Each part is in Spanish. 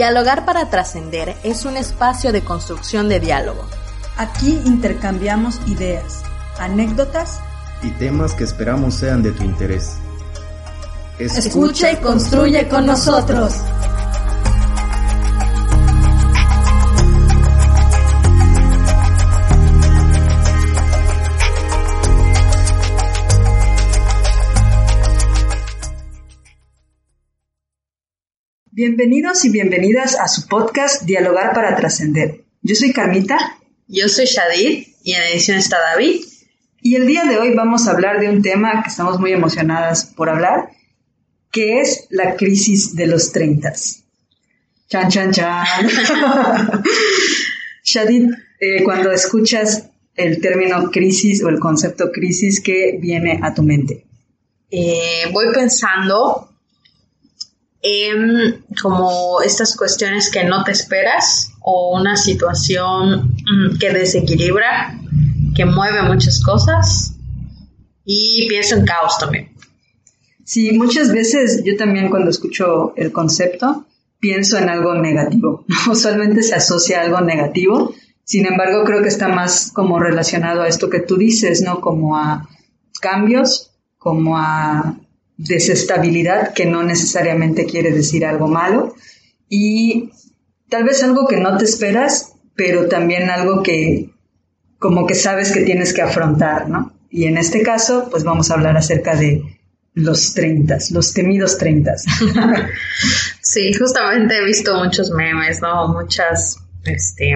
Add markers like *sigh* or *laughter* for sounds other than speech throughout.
Dialogar para trascender es un espacio de construcción de diálogo. Aquí intercambiamos ideas, anécdotas y temas que esperamos sean de tu interés. Escucha y construye con nosotros. Bienvenidos y bienvenidas a su podcast Dialogar para Trascender. Yo soy Carmita. Yo soy Shadid y en edición está David. Y el día de hoy vamos a hablar de un tema que estamos muy emocionadas por hablar, que es la crisis de los 30. Chan, chan, chan. *laughs* Shadid, eh, cuando escuchas el término crisis o el concepto crisis, ¿qué viene a tu mente? Eh, voy pensando en como estas cuestiones que no te esperas o una situación mm, que desequilibra, que mueve muchas cosas y pienso en caos también. Sí, muchas veces yo también cuando escucho el concepto pienso en algo negativo. *laughs* Usualmente se asocia a algo negativo, sin embargo creo que está más como relacionado a esto que tú dices, ¿no? Como a cambios, como a desestabilidad, que no necesariamente quiere decir algo malo, y tal vez algo que no te esperas, pero también algo que como que sabes que tienes que afrontar, ¿no? Y en este caso, pues vamos a hablar acerca de los 30, los temidos 30. *laughs* sí, justamente he visto muchos memes, ¿no? Muchas, este,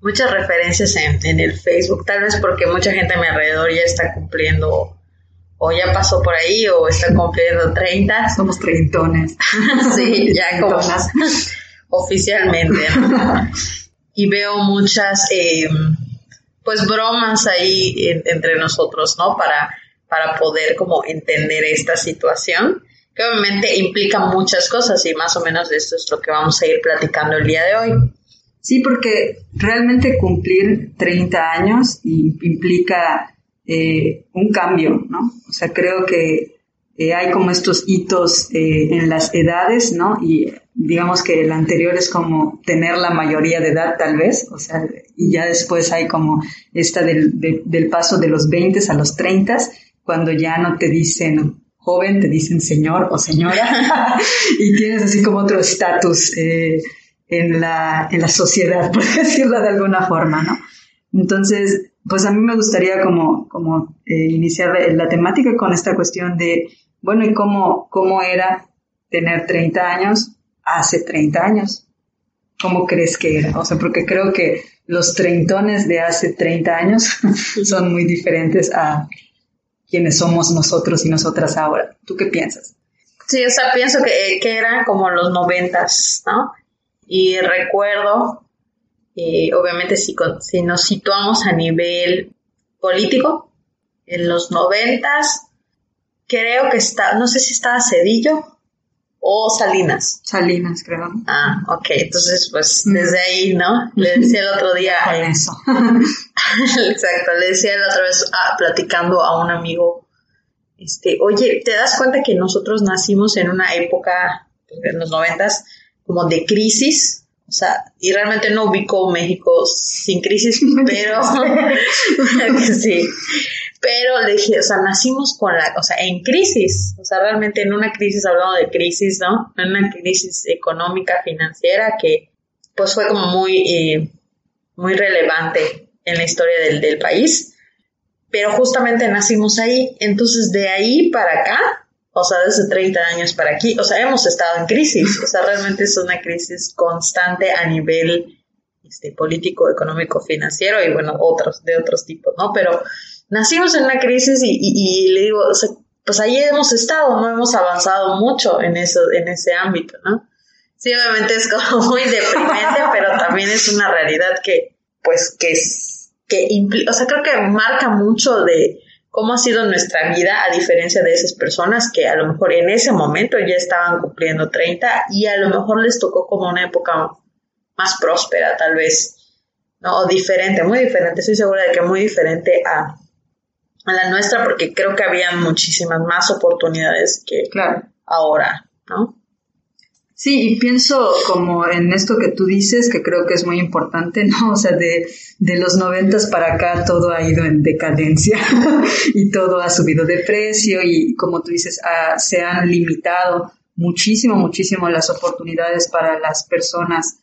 muchas referencias en, en el Facebook, tal vez porque mucha gente a mi alrededor ya está cumpliendo o ya pasó por ahí o está cumpliendo 30. Somos treintones. *laughs* sí, ya como *laughs* oficialmente. *laughs* y veo muchas, eh, pues, bromas ahí entre nosotros, ¿no? Para, para poder como entender esta situación, que obviamente implica muchas cosas y más o menos esto es lo que vamos a ir platicando el día de hoy. Sí, porque realmente cumplir 30 años implica eh, un cambio, ¿no? O sea, creo que eh, hay como estos hitos eh, en las edades, ¿no? Y digamos que el anterior es como tener la mayoría de edad, tal vez, o sea, y ya después hay como esta del, del paso de los 20 a los 30, cuando ya no te dicen joven, te dicen señor o señora, *laughs* y tienes así como otro estatus en, la, en la sociedad, *laughs* por decirlo de alguna forma, ¿no? Entonces, pues a mí me gustaría como, como eh, iniciar la temática con esta cuestión de, bueno, ¿y cómo, cómo era tener 30 años hace 30 años? ¿Cómo crees que era? O sea, porque creo que los treintones de hace 30 años *laughs* son muy diferentes a quienes somos nosotros y nosotras ahora. ¿Tú qué piensas? Sí, o sea, pienso que, que eran como los noventas, ¿no? Y recuerdo obviamente si, si nos situamos a nivel político, en los noventas, creo que está, no sé si estaba Cedillo o Salinas. Salinas, creo. Ah, ok, entonces pues desde ahí, ¿no? Le decía el otro día... eso. *laughs* Exacto, le decía la otra vez ah, platicando a un amigo, este, oye, ¿te das cuenta que nosotros nacimos en una época, en los noventas, como de crisis? O sea, y realmente no ubico México sin crisis, *laughs* pero *laughs* sí. Pero le dije, o sea, nacimos con la, o sea, en crisis, o sea, realmente en una crisis, hablando de crisis, ¿no? En una crisis económica, financiera, que pues fue como muy, eh, muy relevante en la historia del, del país. Pero justamente nacimos ahí, entonces de ahí para acá, o sea, desde 30 años para aquí, o sea, hemos estado en crisis, o sea, realmente es una crisis constante a nivel este, político, económico, financiero y bueno, otros, de otros tipos, ¿no? Pero nacimos en una crisis y, le digo, o sea, pues ahí hemos estado, no hemos avanzado mucho en eso, en ese ámbito, ¿no? Sí, obviamente es como *laughs* muy deprimente, pero también es una realidad que, pues, que, que implica, o sea, creo que marca mucho de, cómo ha sido nuestra vida a diferencia de esas personas que a lo mejor en ese momento ya estaban cumpliendo 30 y a lo mejor les tocó como una época más próspera tal vez, ¿no? O diferente, muy diferente, estoy segura de que muy diferente a, a la nuestra porque creo que había muchísimas más oportunidades que ahora, ¿no? Sí, y pienso como en esto que tú dices, que creo que es muy importante, ¿no? *laughs* O sea, de, de los noventas para acá todo ha ido en decadencia *laughs* y todo ha subido de precio y como tú dices, se han limitado muchísimo, muchísimo las oportunidades para las personas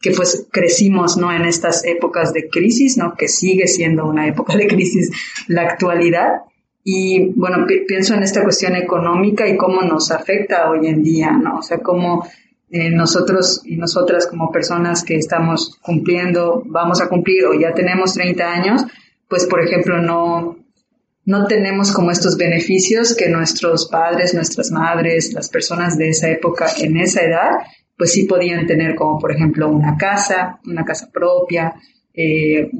que pues crecimos, ¿no? En estas épocas de crisis, ¿no? Que sigue siendo una época de crisis la actualidad. Y bueno, pienso en esta cuestión económica y cómo nos afecta hoy en día, ¿no? O sea, cómo eh, nosotros y nosotras como personas que estamos cumpliendo, vamos a cumplir o ya tenemos 30 años, pues por ejemplo no, no tenemos como estos beneficios que nuestros padres, nuestras madres, las personas de esa época, en esa edad, pues sí podían tener como por ejemplo una casa, una casa propia, eh,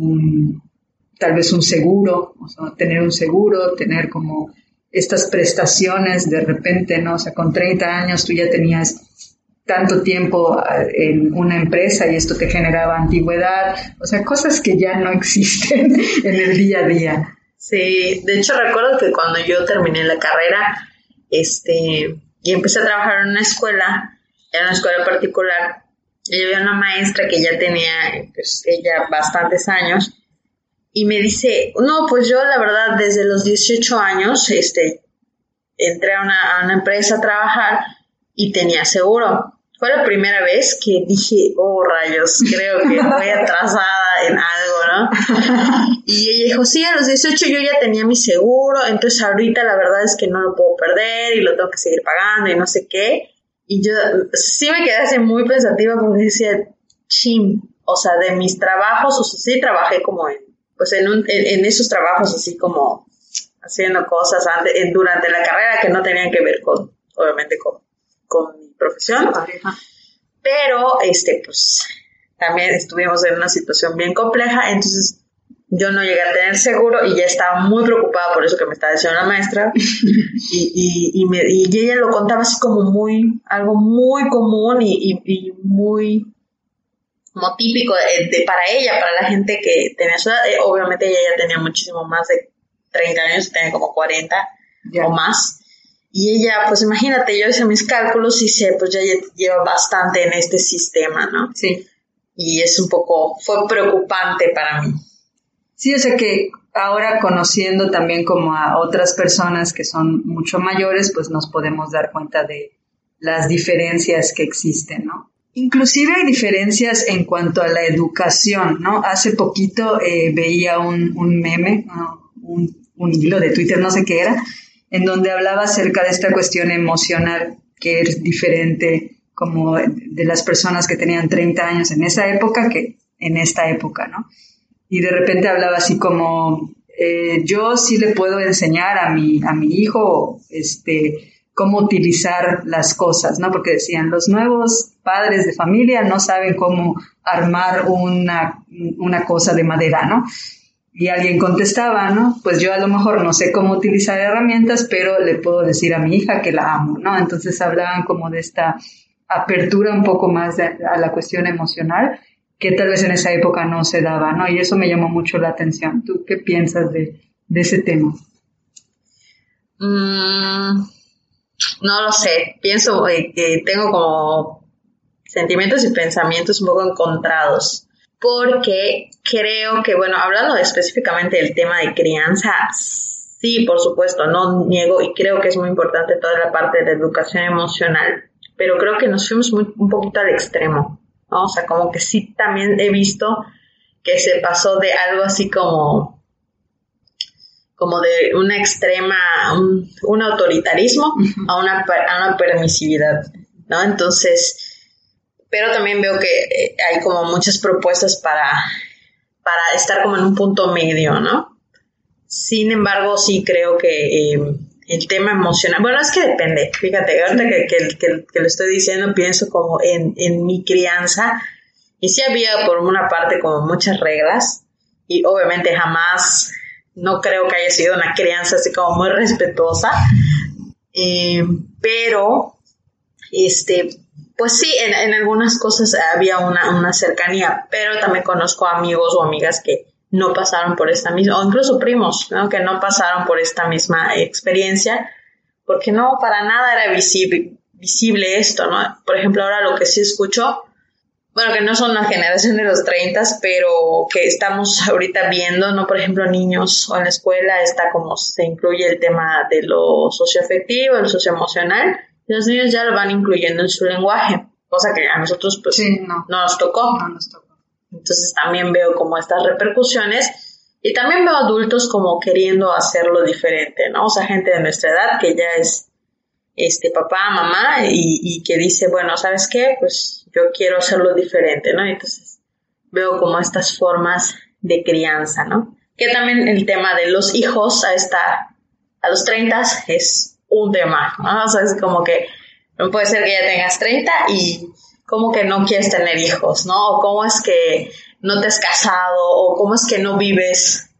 tal vez un seguro, o sea, tener un seguro, tener como estas prestaciones de repente, ¿no? O sea, con 30 años tú ya tenías tanto tiempo eh, en una empresa y esto te generaba antigüedad, o sea, cosas que ya no *laughs* existen en el día a día. Sí, de hecho recuerdo que cuando yo terminé la carrera, este, y empecé a trabajar en una escuela, en una escuela particular, y había una maestra que ya tenía, pues, ella bastantes años, y me dice, no, pues yo la verdad desde los 18 años, este, entré a una empresa a trabajar y tenía seguro fue la primera vez que dije, oh rayos, creo que voy atrasada en algo, ¿no? *laughs* Y ella dijo, sí, a los 18 yo ya tenía mi seguro, entonces ahorita la verdad es que no lo puedo perder y lo tengo que seguir pagando y no sé qué. Y yo sí me quedé así muy pensativa porque decía, chim, o sea, de mis trabajos, o sea, sí trabajé como en, pues en, un, en, esos trabajos así como haciendo cosas antes, durante la carrera que no tenían que ver con, obviamente, con, con profesión. Pero, este, pues, también estuvimos en una situación bien compleja, entonces yo no llegué a tener seguro y ya estaba muy preocupada por eso que me estaba diciendo la maestra. *laughs* y, y, y, ella lo contaba así como muy, algo muy común y, muy como típico de, para ella, para la gente que tenía su edad. Eh, obviamente ella ya tenía muchísimo más de 30 años, tenía como 40 o más. Y ella, pues imagínate, yo hice mis cálculos y sé, pues ya lleva bastante en este sistema, ¿no? Sí. Y es un poco, fue preocupante para mí. Sí, o sea que ahora conociendo también como a otras personas que son mucho mayores, pues nos podemos dar cuenta de las diferencias que existen, ¿no? Inclusive hay diferencias en cuanto a la educación, ¿no? Hace poquito eh, veía un, un meme, un, un hilo de Twitter, no sé qué era, en donde hablaba acerca de esta cuestión emocional que es diferente como de las personas que tenían 30 años en esa época que en esta época, ¿no? Y de repente hablaba así como, eh, yo sí le puedo enseñar a mi, a mi hijo, este, cómo utilizar las cosas, ¿no? Porque decían, los nuevos padres de familia no saben cómo armar una, una cosa de madera, ¿no? Y alguien contestaba, ¿no? Pues yo a lo mejor no sé cómo utilizar herramientas, pero le puedo decir a mi hija que la amo, ¿no? Entonces hablaban como de esta apertura un poco más a la cuestión emocional que tal vez en esa época no se daba, ¿no? Y eso me llamó mucho la atención. ¿Tú qué piensas de, ese tema? Mm, no lo sé. Pienso eh, que tengo como sentimientos y pensamientos un poco encontrados porque creo que, bueno, hablando específicamente del tema de crianza, sí, por supuesto, no niego y creo que es muy importante toda la parte de educación emocional, pero creo que nos fuimos un poquito al extremo, ¿no? O sea, como que sí también he visto que se pasó de algo así como como de una extrema, un, autoritarismo a una, a una permisividad, ¿no? Entonces, pero también veo que eh, hay como muchas propuestas para, para estar como en un punto medio, ¿no? Sin embargo, sí creo que eh, el tema emocional, bueno, es que depende, fíjate, ahorita que, que, que, lo estoy diciendo, pienso como en, en mi crianza, y sí había por una parte como muchas reglas, y obviamente jamás, no creo que haya sido una crianza así como muy respetuosa, eh, pero, este, pues sí, en, algunas cosas había una, cercanía, pero también conozco amigos o amigas que no pasaron por esta misma, o incluso primos, ¿no? que no pasaron por esta misma experiencia, porque no, para nada era visible, visible esto, ¿no? Por ejemplo, ahora lo que sí escucho, bueno, que no son la generación de los 30, pero que estamos ahorita viendo, ¿no? Por ejemplo, niños o en la escuela está como se incluye el tema de lo socioafectivo, el socioemocional, los niños ya lo van incluyendo en su lenguaje, cosa que a nosotros pues no. nos tocó. No nos tocó. Entonces también veo como estas repercusiones y también veo adultos como queriendo hacerlo diferente, ¿no? O sea, gente de nuestra edad que ya es este papá, mamá y, y que dice, bueno, ¿sabes qué? Pues yo quiero hacerlo diferente, ¿no? Entonces veo como estas formas de crianza, ¿no? Que también el tema de los hijos a esta, a los 30 es un tema, ¿no? O sea, es como que no puede ser que ya tengas 30 y como que no quieres tener hijos, ¿no? O cómo es que no te has casado, o cómo es que no vives,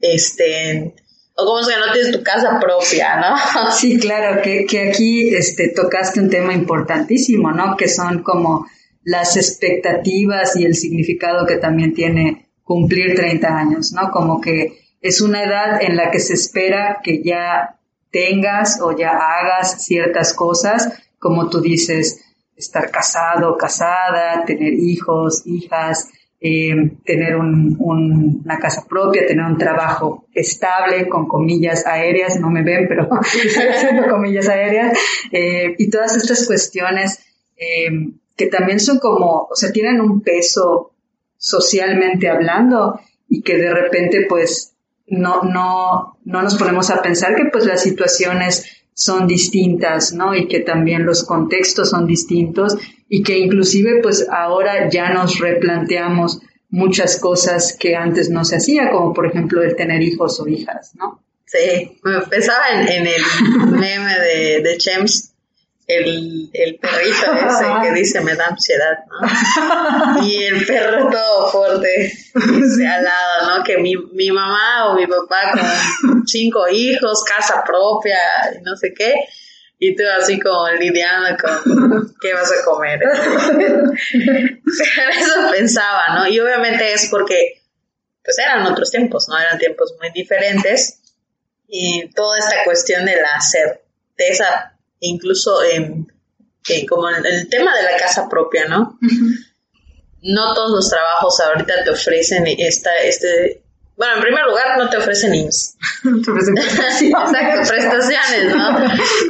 este, o cómo es que no tienes tu casa propia, ¿no? *laughs* Sí, claro, que, que aquí este, tocaste un tema importantísimo, ¿no? Que son como las expectativas y el significado que también tiene cumplir 30 años, ¿no? Como que es una edad en la que se espera que ya tengas o ya hagas ciertas cosas, como tú dices, estar casado, casada, tener hijos, hijas, eh, tener una casa propia, tener un trabajo estable, con comillas aéreas, no me ven, pero *laughs* estoy haciendo comillas aéreas, eh, y todas estas cuestiones eh, que también son como, o sea, tienen un peso socialmente hablando y que de repente pues no, no, no nos ponemos a pensar que pues las situaciones son distintas, ¿no? Y que también los contextos son distintos y que inclusive pues ahora ya nos replanteamos muchas cosas que antes no se hacía, como por ejemplo el tener hijos o hijas, ¿no? Sí, me pensaba en, el *laughs* meme de, de Chems el, el perrito ese que *laughs* dice me da ansiedad, ¿no? Y el perro *laughs* todo fuerte, al lado, ¿no? Que mi, mi mamá o mi papá con *laughs* cinco hijos, casa propia, no sé qué, y tú así como lidiando con qué vas a comer. Eso pensaba, ¿no? Y obviamente es porque, pues eran otros tiempos, ¿no? Eran tiempos muy diferentes y toda esta cuestión de la certeza incluso en, como en el tema de la casa propia, ¿no? No todos los trabajos ahorita te ofrecen esta, este, bueno, en primer lugar no te ofrecen IMSS. *laughs* te ofrecen *laughs* Exacto, prestaciones, ¿no?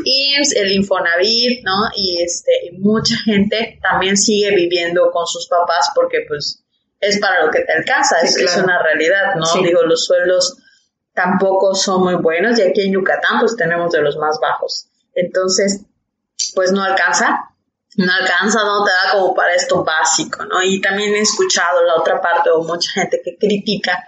IMSS, el Infonavit, ¿no? Y este, mucha gente también sigue viviendo con sus papás porque pues es para lo que te alcanza, es, una realidad, ¿no? Digo, los sueldos tampoco son muy buenos y aquí en Yucatán pues tenemos de los más bajos. Entonces, pues no alcanza, no alcanza, no te da como para esto básico, ¿no? Y también he escuchado la otra parte o mucha gente que critica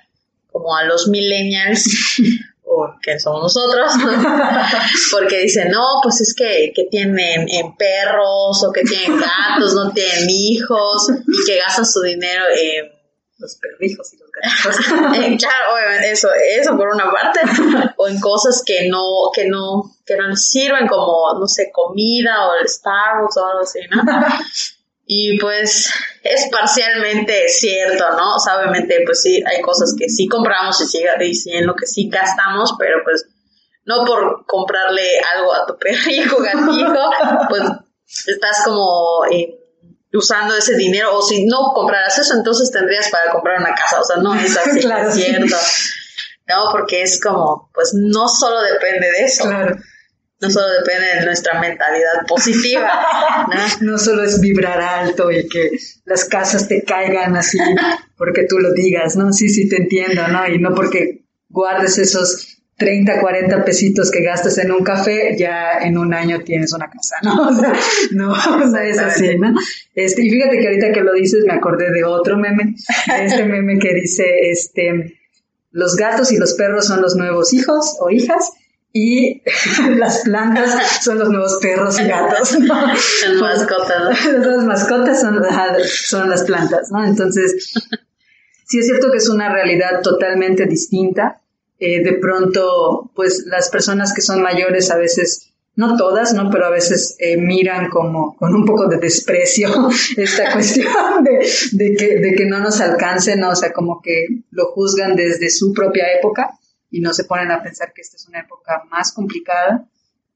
como a los millennials *laughs* o que somos nosotros, *laughs* porque dicen, no, pues es que, que tienen perros o que tienen gatos, no tienen hijos y que gastan su dinero en los perrijos y los gatos. *laughs* *laughs* claro, obviamente, eso, eso por una parte, *laughs* o en cosas que no, que no, que no les sirven como, no sé, comida o el Starbucks o algo así, ¿no? Y pues es parcialmente cierto, ¿no? O sea, obviamente, pues sí, hay cosas que sí compramos y sí, y en lo que sí gastamos, pero pues no por comprarle algo a tu perrijo, gatito, pues estás como eh, usando ese dinero, o si no compraras eso, entonces tendrías para comprar una casa, o sea, no es así, *laughs* claro. es cierto. No, porque es como, pues no solo depende de eso. Claro. No solo depende de nuestra mentalidad positiva. *laughs* ¿no? no solo es vibrar alto y que las casas te caigan así porque tú lo digas, ¿no? Sí, sí, te entiendo, ¿no? Y no porque guardes esos 30, 40 pesitos que gastas en un café, ya en un año tienes una casa, ¿no? *laughs* O sea, no, o sea, es así, ¿no? Este, y fíjate que ahorita que lo dices, me acordé de otro meme, este *laughs* meme que dice, este, los gatos y los perros son los nuevos hijos o hijas, y *laughs* las plantas son los nuevos perros y gatos, ¿no? Las mascotas. Las mascotas son, son las plantas, ¿no? Entonces, sí es cierto que es una realidad totalmente distinta, eh, de pronto, pues las personas que son mayores a veces, no todas, ¿no? Pero a veces eh, miran como con un poco de desprecio *laughs* esta *laughs* cuestión de, que, de que no nos alcance, ¿no? O sea, como que lo juzgan desde su propia época y no se ponen a pensar que esta es una época más complicada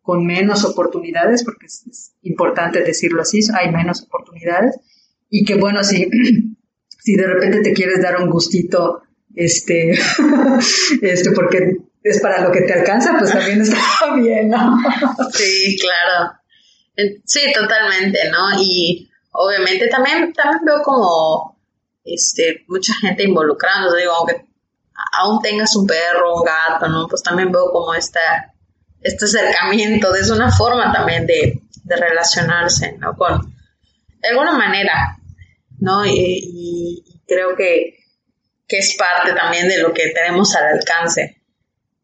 con menos oportunidades, porque es, importante decirlo así, hay menos oportunidades, y que bueno, si, *clears throat* si de repente te quieres dar un gustito, este, *laughs* este, porque es para lo que te alcanza, pues también está *laughs* bien, ¿no? Sí, claro. Sí, totalmente, ¿no? Y obviamente también, también veo como este, mucha gente involucrándose, digo, aunque aún tengas un perro, un gato, ¿no? Pues también veo como esta, este acercamiento, es una forma también de, de relacionarse, ¿no? Con, de alguna manera, ¿no? Y, creo que, que, es parte también de lo que tenemos al alcance,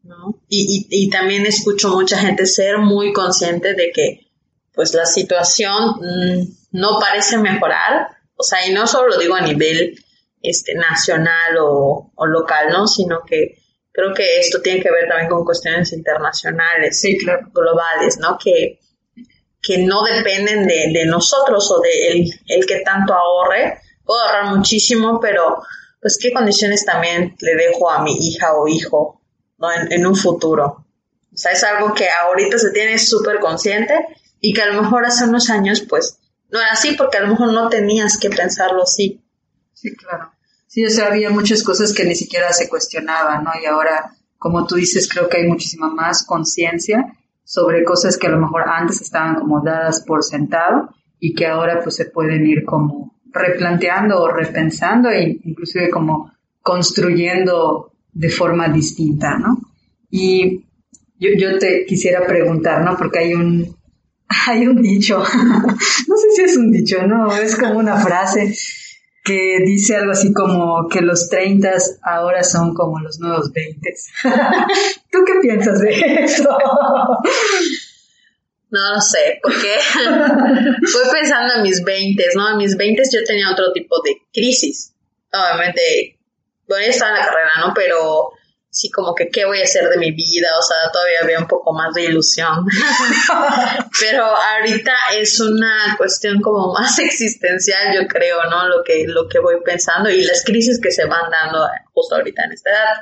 ¿no? Y, y, y también escucho mucha gente ser muy consciente de que pues la situación mm, no parece mejorar, o sea, y no solo lo digo a nivel este, nacional o, local, ¿no? Sino que creo que esto tiene que ver también con cuestiones internacionales, sí, claro. globales, ¿no? Que, que no dependen de, nosotros o de el, el, que tanto ahorre. Puedo ahorrar muchísimo, pero pues qué condiciones también le dejo a mi hija o hijo ¿no? en, un futuro. O sea, es algo que ahorita se tiene súper consciente y que a lo mejor hace unos años pues no era así porque a lo mejor no tenías que pensarlo así. Sí, claro. Sí, o sea, había muchas cosas que ni siquiera se cuestionaban, ¿no? Y ahora, como tú dices, creo que hay muchísima más conciencia sobre cosas que a lo mejor antes estaban como dadas por sentado y que ahora pues se pueden ir como replanteando o repensando e inclusive como construyendo de forma distinta, ¿no? Y yo, te quisiera preguntar, ¿no? Porque hay un, *laughs* hay un dicho, *laughs* no sé si es un dicho, no, es como una frase que dice algo así como que los 30 ahora son como los nuevos 20. *laughs* ¿Tú qué piensas de eso? No lo sé, porque *laughs* fui pensando en mis 20, ¿no? En mis 20 yo tenía otro tipo de crisis. Obviamente, bueno, ya estaba en la carrera, ¿no? Pero sí como que qué voy a hacer de mi vida, o sea, todavía había un poco más de ilusión. *laughs* Pero ahorita es una cuestión como más *laughs* existencial, yo creo, ¿no? Lo que, lo que voy pensando y las crisis que se van dando justo ahorita en esta edad.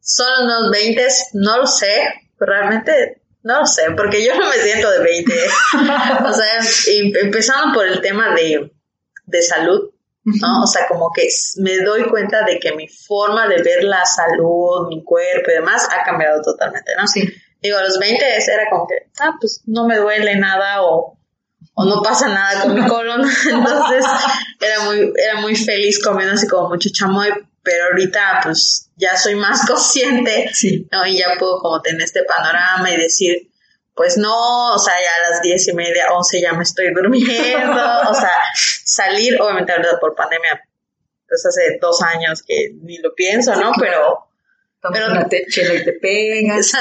Son unos 20, no lo sé, realmente no lo sé, porque yo no me siento de 20. *laughs* o sea, empezando por el tema de, de salud, ¿no? O sea, como que me doy cuenta de que mi forma de ver la salud, mi cuerpo y demás ha cambiado totalmente, ¿no? Sí. Digo, a los 20 era como que, ah, pues no me duele nada o, o no pasa nada con mi colon. *laughs* Entonces era muy, era muy feliz comiendo así como mucho chamoy, pero ahorita pues ya soy más *laughs* consciente, sí. ¿no? Y ya puedo como tener este panorama y decir, pues no, o sea, ya a las diez y media, once ya me estoy durmiendo, *laughs* o sea, salir, obviamente ahorita por pandemia, pues hace dos años que ni lo pienso, ¿no? Pero... pero una te, y te pegas.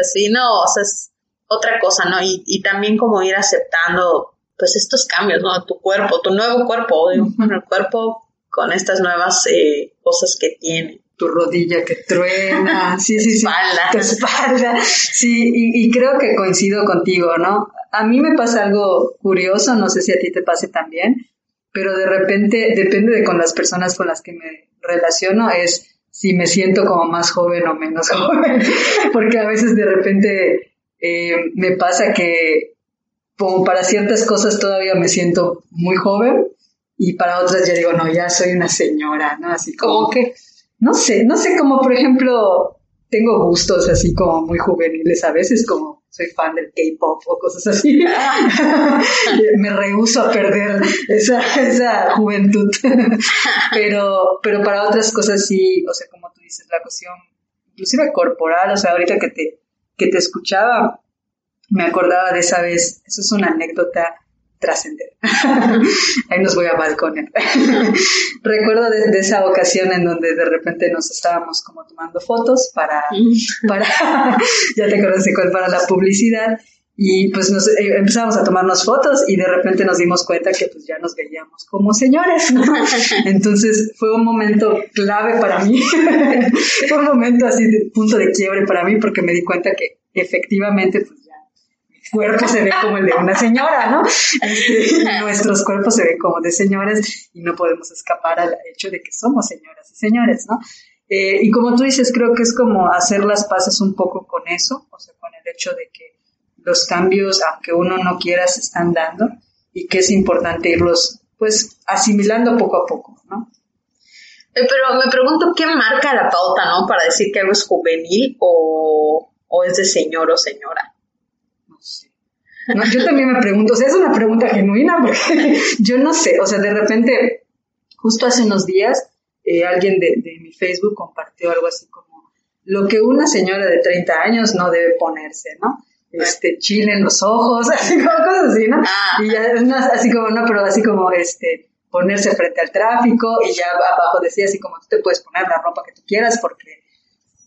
Así, no, o sea, es otra cosa, ¿no? Y, y también como ir aceptando, pues, estos cambios, ¿no? Tu cuerpo, tu nuevo cuerpo, bueno, el cuerpo con estas nuevas eh, cosas que tiene tu rodilla que truena, *laughs* sí, sí, sí, espalda. tu espalda, sí, y, creo que coincido contigo, ¿no? A mí me pasa algo curioso, no sé si a ti te pase también, pero de repente depende de con las personas con las que me relaciono, es si me siento como más joven o menos *laughs* joven, porque a veces de repente eh, me pasa que como para ciertas cosas todavía me siento muy joven y para otras ya digo, no, ya soy una señora, ¿no? Así como que no sé, no sé, como por ejemplo, tengo gustos así como muy juveniles a veces, como soy fan del K-pop o cosas así. *laughs* Me rehuso a perder esa, esa juventud. pero, pero para otras cosas sí, o sea, como tú dices, la cuestión, inclusive corporal, o sea, ahorita que te, que te escuchaba, me acordaba de esa vez, eso es una anécdota trascender. *laughs* Ahí nos voy a balconear. *laughs* Recuerdo de, esa ocasión en donde de repente nos estábamos como tomando fotos para, *laughs* para ya te de cuál, para la publicidad. Y pues nos eh, empezamos a tomarnos fotos y de repente nos dimos cuenta que pues ya nos veíamos como señores. Entonces fue un momento clave para mí. fue un momento así de punto de quiebre para mí porque me di cuenta que efectivamente pues cuerpo se ve como el de una señora, ¿no? Este, *laughs* nuestros cuerpos se ven como de señores y no podemos escapar al hecho de que somos señoras y señores, ¿no? Eh, y como tú dices, creo que es como hacer las paces un poco con eso, o sea, con el hecho de que los cambios, aunque uno no quiera, se están dando y que es importante irlos, pues, asimilando poco a poco, ¿no? Eh, pero me pregunto qué marca la pauta, ¿no? Para decir que algo es juvenil o, o es de señor o señora. No yo también me pregunto, o sea, es una pregunta genuina porque *laughs* yo no sé, o sea, de repente, justo hace unos días, eh, alguien de, de, mi Facebook compartió algo así como lo que una señora de 30 años no debe ponerse, ¿no? Este, chile en los ojos, *laughs* así como cosas así, ¿no? Ah. Y ya, así como, no, pero así como, este, ponerse frente al tráfico y ya abajo decía así como tú te puedes poner la ropa que tú quieras porque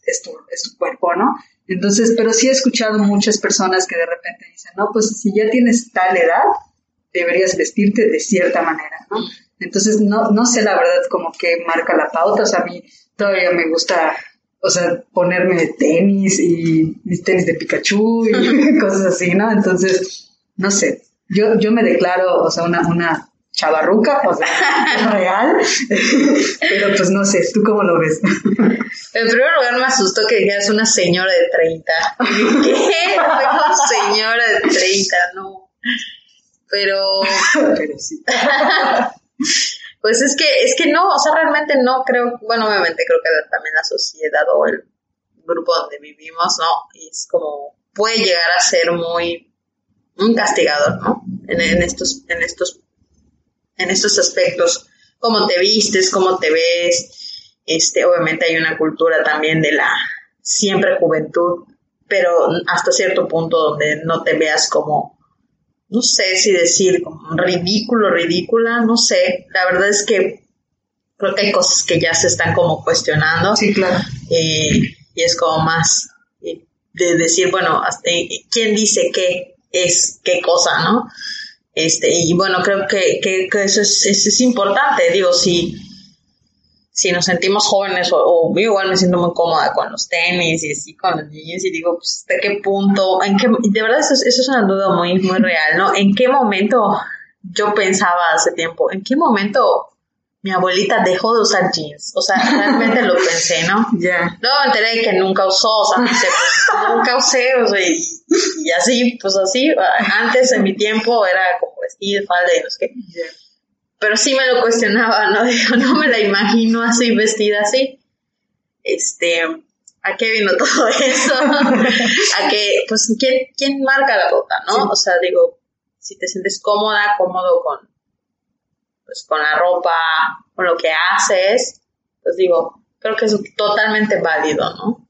es tu, es tu cuerpo, ¿no? Entonces, pero sí he escuchado muchas personas que de repente dicen, no, pues si ya tienes tal edad, deberías vestirte de cierta manera, ¿no? Entonces, no, no sé la verdad como que marca la pauta, o sea, a mí todavía me gusta, o sea, ponerme tenis y mis tenis de Pikachu y *laughs* cosas así, ¿no? Entonces, no sé, yo, yo me declaro, o sea, una, una chavarruca, o sea, *laughs* es real, *laughs* pero pues no sé, ¿tú cómo lo ves? *laughs* En primer lugar me asustó que dijeras una señora de 30. ¿Qué? Una señora de 30, no. Pero... Pero sí. Pues es que, es que no, o sea, realmente no creo, bueno, obviamente creo que también la sociedad o el grupo donde vivimos, ¿no? es como, puede llegar a ser muy, un castigador, ¿no? En, en estos, en estos en estos aspectos, cómo te vistes, cómo te ves, este, obviamente hay una cultura también de la siempre juventud, pero hasta cierto punto donde no te veas como, no sé si decir como ridículo, ridícula, no sé, la verdad es que creo que hay cosas que ya se están como cuestionando. Sí, claro. y es como más de decir, bueno, ¿quién dice qué es qué cosa, no? Este, y bueno, creo que, que, eso es, es, importante, digo, si, si nos sentimos jóvenes, o, yo igual me siento muy cómoda con los tenis y así con los niños, y digo, pues, ¿hasta qué punto? ¿En qué, de verdad, eso, eso es una duda muy, muy real, ¿no? ¿En qué momento yo pensaba hace tiempo, en qué momento mi abuelita dejó de usar jeans. O sea, realmente lo pensé, ¿no? *laughs* Ya. Luego me enteré de que nunca usó, o sea, pues, nunca usé, o sea, y, así, pues así. Antes, en mi tiempo, era como vestir, falda y no sé qué. Pero sí me lo cuestionaba, ¿no? *laughs* Digo, no me la imagino así, vestida así. Este, ¿a qué vino todo *laughs* eso? a que, pues, ¿quién, quién marca la ruta, no? O sea, digo, si te sientes cómoda, cómodo con pues con la ropa, con lo que haces, pues digo, creo que es totalmente válido, ¿no?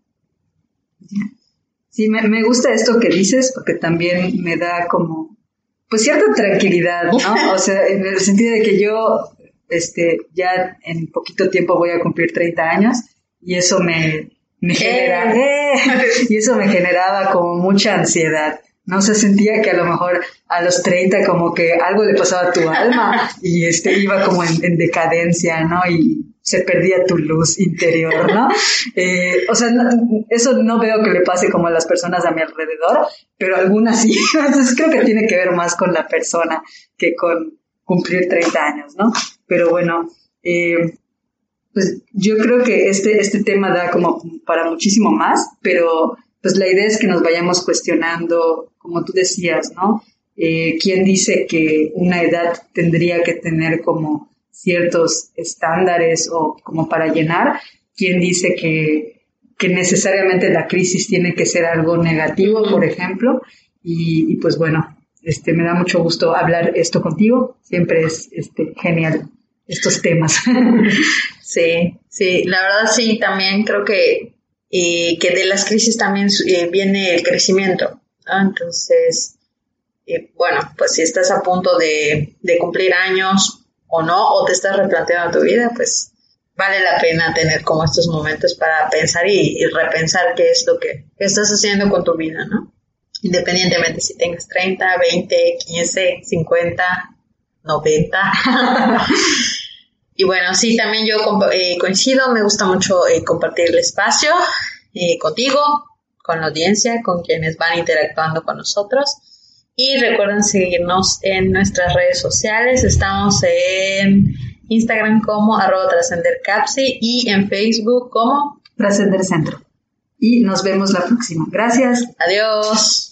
Sí, me, gusta esto que dices porque también me da como, pues cierta tranquilidad, ¿no? *laughs* O sea, en el sentido de que yo, este, ya en poquito tiempo voy a cumplir 30 años y eso me, me genera, eh. y eso me generaba como mucha ansiedad. No se sentía que a lo mejor a los 30 como que algo le pasaba a tu alma *laughs* y este iba como en, decadencia, ¿no? Y se perdía tu luz interior, ¿no? *laughs* Eh, o sea, eso no veo que le pase como a las personas a mi alrededor, pero algunas sí. *laughs* Entonces creo que tiene que ver más con la persona que con cumplir 30 años, ¿no? Pero bueno, eh, pues yo creo que este, este tema da como para muchísimo más, pero pues la idea es que nos vayamos cuestionando, como tú decías, ¿no? Eh, ¿Quién dice que una edad tendría que tener como ciertos estándares o como para llenar? ¿Quién dice que, que necesariamente la crisis tiene que ser algo negativo, por ejemplo? Y, pues bueno, este, me da mucho gusto hablar esto contigo. Siempre es este, genial estos temas. *laughs* Sí, sí, la verdad sí, también creo que que de las crisis también eh, viene el crecimiento. Entonces, eh, bueno, pues si estás a punto de, cumplir años o no, o te estás replanteando tu vida, pues vale la pena tener como estos momentos para pensar y, repensar qué es lo que estás haciendo con tu vida, ¿no? Independientemente si tengas 30, 20, 15, 50, 90. Y bueno, sí, también yo eh, coincido, me gusta mucho eh, compartir el espacio eh, contigo, con la audiencia, con quienes van interactuando con nosotros. Y recuerden seguirnos en nuestras redes sociales. Estamos en Instagram como arroba trascendercapsi y en Facebook como Trascender Centro. Y nos vemos la próxima. Gracias. Adiós.